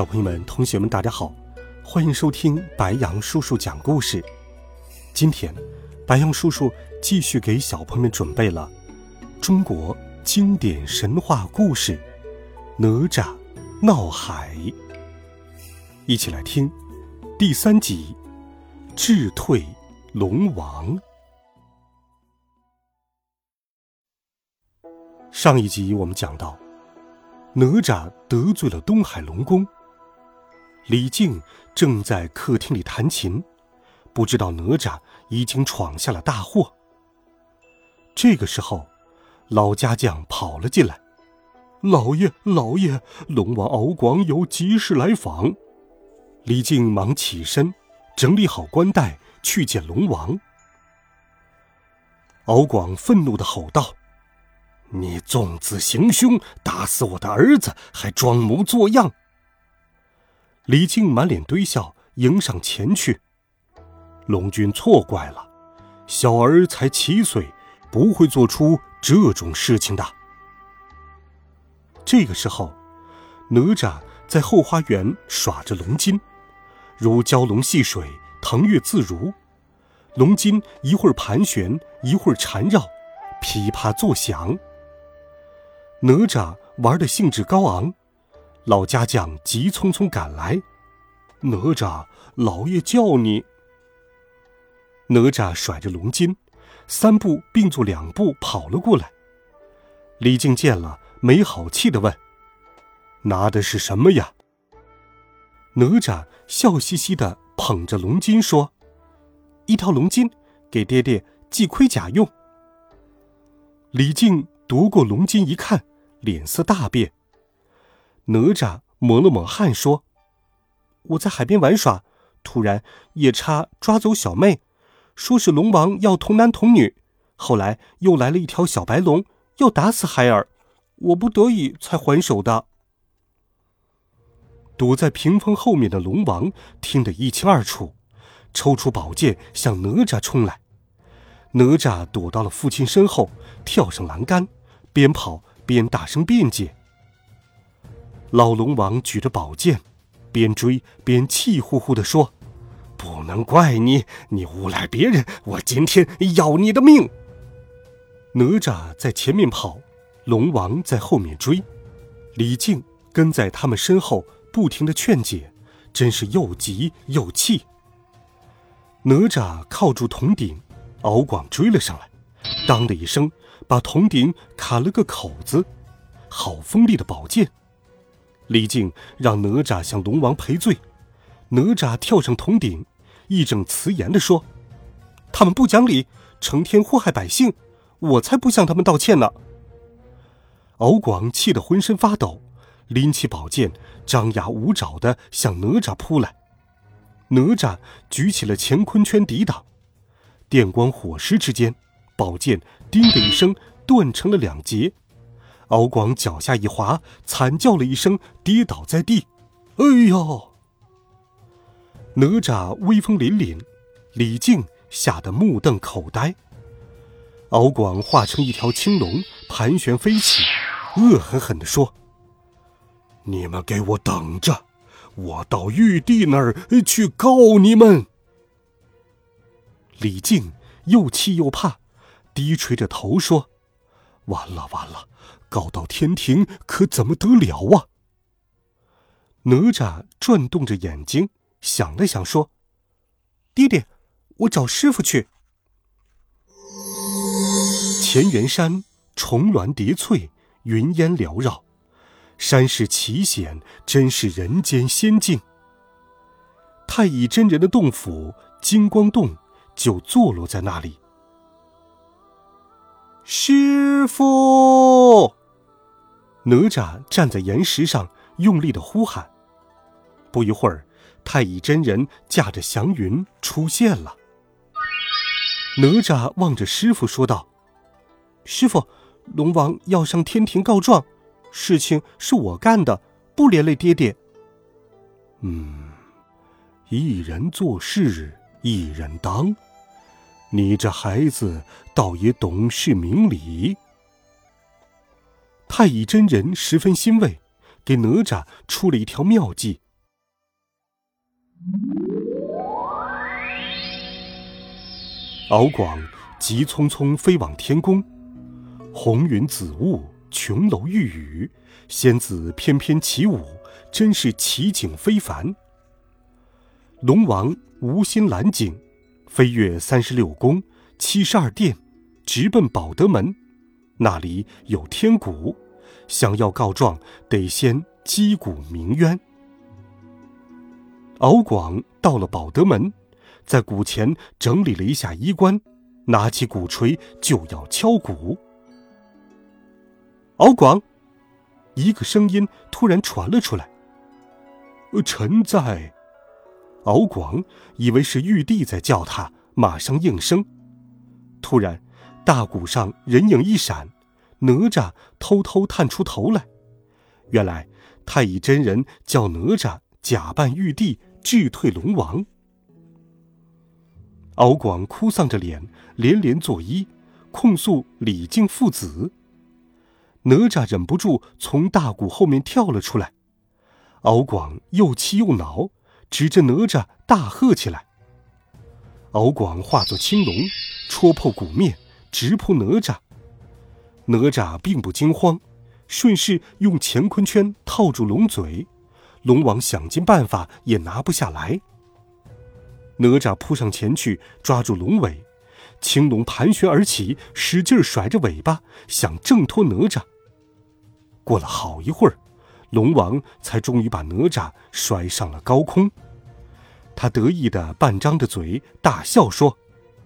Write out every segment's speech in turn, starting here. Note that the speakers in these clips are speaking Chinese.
小朋友们、同学们，大家好，欢迎收听白杨叔叔讲故事。今天，白杨叔叔继续给小朋友们准备了中国经典神话故事《哪吒闹海》，一起来听第三集《智退龙王》。上一集我们讲到，哪吒得罪了东海龙宫。李靖正在客厅里弹琴，不知道哪吒已经闯下了大祸。这个时候，老家将跑了进来：“老爷，老爷，龙王敖广有急事来访。”李靖忙起身，整理好官带，去见龙王。敖广愤怒的吼道：“你纵子行凶，打死我的儿子，还装模作样！”李靖满脸堆笑，迎上前去。龙君错怪了，小儿才七岁，不会做出这种事情的。这个时候，哪吒在后花园耍着龙筋，如蛟龙戏水，腾跃自如。龙筋一会儿盘旋，一会儿缠绕，噼啪作响。哪吒玩的兴致高昂。老家将急匆匆赶来，哪吒，老爷叫你。哪吒甩着龙筋，三步并作两步跑了过来。李靖见了，没好气的问：“拿的是什么呀？”哪吒笑嘻嘻的捧着龙筋说：“一条龙筋，给爹爹系盔甲用。”李靖夺过龙筋一看，脸色大变。哪吒抹了抹汗，说：“我在海边玩耍，突然夜叉抓走小妹，说是龙王要童男童女。后来又来了一条小白龙，要打死孩儿，我不得已才还手的。”躲在屏风后面的龙王听得一清二楚，抽出宝剑向哪吒冲来。哪吒躲到了父亲身后，跳上栏杆，边跑边大声辩解。老龙王举着宝剑，边追边气呼呼地说：“不能怪你，你诬赖别人，我今天要你的命！”哪吒在前面跑，龙王在后面追，李靖跟在他们身后，不停地劝解，真是又急又气。哪吒靠住铜鼎，敖广追了上来，当的一声，把铜鼎砍了个口子，好锋利的宝剑。李靖让哪吒向龙王赔罪，哪吒跳上铜鼎，义正辞严地说：“他们不讲理，成天祸害百姓，我才不向他们道歉呢。”敖广气得浑身发抖，拎起宝剑，张牙舞爪地向哪吒扑来。哪吒举起了乾坤圈抵挡，电光火石之间，宝剑“叮”的一声断成了两截。敖广脚下一滑，惨叫了一声，跌倒在地。哎呦！哪吒威风凛凛，李靖吓得目瞪口呆。敖广化成一条青龙，盘旋飞起，恶狠狠地说：“你们给我等着，我到玉帝那儿去告你们！”李靖又气又怕，低垂着头说：“完了，完了！”告到天庭可怎么得了啊？哪吒转动着眼睛，想了想，说：“爹爹，我找师傅去。”乾元山重峦叠翠，云烟缭绕，山势奇险，真是人间仙境。太乙真人的洞府金光洞就坐落在那里。师傅。哪吒站在岩石上，用力的呼喊。不一会儿，太乙真人驾着祥云出现了。哪吒望着师傅说道：“师傅，龙王要上天庭告状，事情是我干的，不连累爹爹。”嗯，一人做事一人当，你这孩子倒也懂事明理。太乙真人十分欣慰，给哪吒出了一条妙计。敖广急匆匆飞往天宫，红云紫雾，琼楼玉宇，仙子翩翩起舞，真是奇景非凡。龙王无心拦景，飞越三十六宫、七十二殿，直奔宝德门。那里有天鼓，想要告状，得先击鼓鸣冤。敖广到了宝德门，在鼓前整理了一下衣冠，拿起鼓槌就要敲鼓。敖广，一个声音突然传了出来：“臣在。”敖广以为是玉帝在叫他，马上应声。突然，大鼓上人影一闪，哪吒偷偷探出头来。原来，太乙真人叫哪吒假扮玉帝。智退龙王，敖广哭丧着脸，连连作揖，控诉李靖父子。哪吒忍不住从大鼓后面跳了出来，敖广又气又恼，指着哪吒大喝起来。敖广化作青龙，戳破鼓面，直扑哪吒。哪吒并不惊慌，顺势用乾坤圈套住龙嘴。龙王想尽办法也拿不下来。哪吒扑上前去抓住龙尾，青龙盘旋而起，使劲甩着尾巴，想挣脱哪吒。过了好一会儿，龙王才终于把哪吒摔上了高空。他得意的半张着嘴，大笑说：“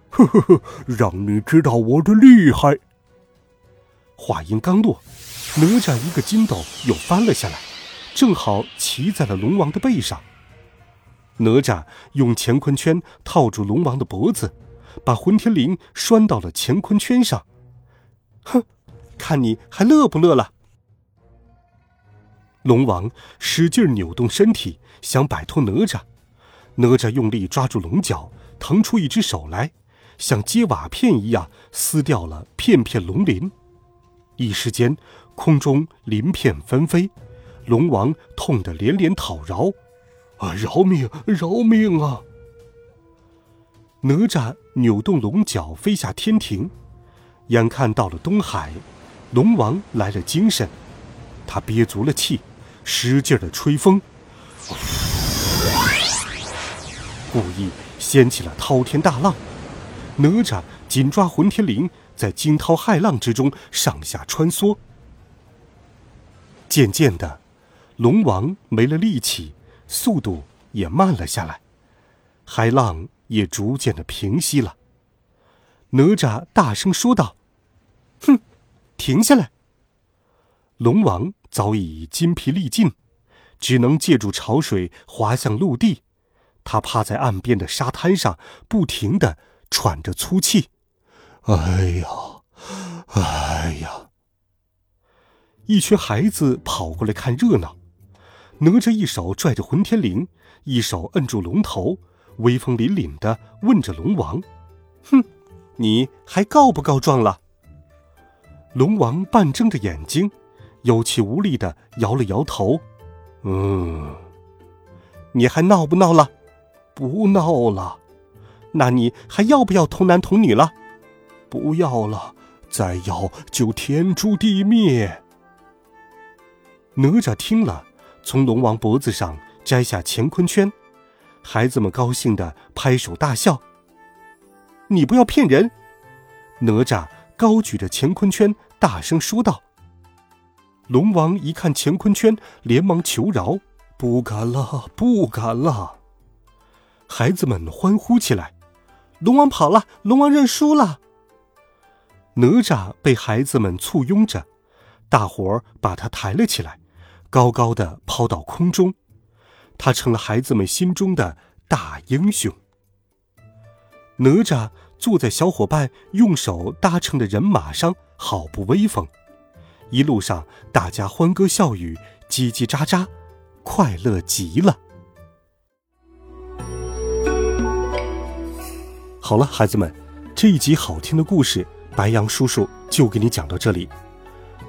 呵呵呵，让你知道我的厉害。”话音刚落，哪吒一个筋斗又翻了下来。正好骑在了龙王的背上。哪吒用乾坤圈套住龙王的脖子，把混天绫拴到了乾坤圈上。哼，看你还乐不乐了？龙王使劲扭动身体，想摆脱哪吒。哪吒用力抓住龙角，腾出一只手来，像接瓦片一样撕掉了片片龙鳞。一时间，空中鳞片纷飞。龙王痛得连连讨饶：“啊，饶命，饶命啊！”哪吒扭动龙角飞下天庭，眼看到了东海，龙王来了精神，他憋足了气，使劲的吹风，故意掀起了滔天大浪。哪吒紧抓混天绫，在惊涛骇浪之中上下穿梭，渐渐的。龙王没了力气，速度也慢了下来，海浪也逐渐的平息了。哪吒大声说道：“哼，停下来！”龙王早已筋疲力尽，只能借助潮水滑向陆地。他趴在岸边的沙滩上，不停的喘着粗气。哎呀，哎呀！一群孩子跑过来看热闹。哪吒一手拽着混天绫，一手摁住龙头，威风凛凛的问着龙王：“哼，你还告不告状了？”龙王半睁着眼睛，有气无力的摇了摇头：“嗯，你还闹不闹了？不闹了。那你还要不要童男童女了？不要了。再要就天诛地灭。”哪吒听了。从龙王脖子上摘下乾坤圈，孩子们高兴的拍手大笑。你不要骗人！哪吒高举着乾坤圈，大声说道。龙王一看乾坤圈，连忙求饶：“不敢了，不敢了！”孩子们欢呼起来：“龙王跑了，龙王认输了！”哪吒被孩子们簇拥着，大伙儿把他抬了起来，高高的抛到空中，他成了孩子们心中的大英雄。哪吒坐在小伙伴用手搭成的人马上，好不威风。一路上，大家欢歌笑语，叽叽喳喳，快乐极了。好了，孩子们，这一集好听的故事，白羊叔叔就给你讲到这里。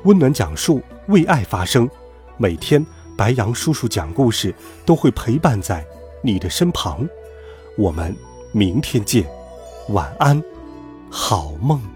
温暖讲述，为爱发声。每天，白羊叔叔讲故事都会陪伴在你的身旁。我们明天见，晚安，好梦。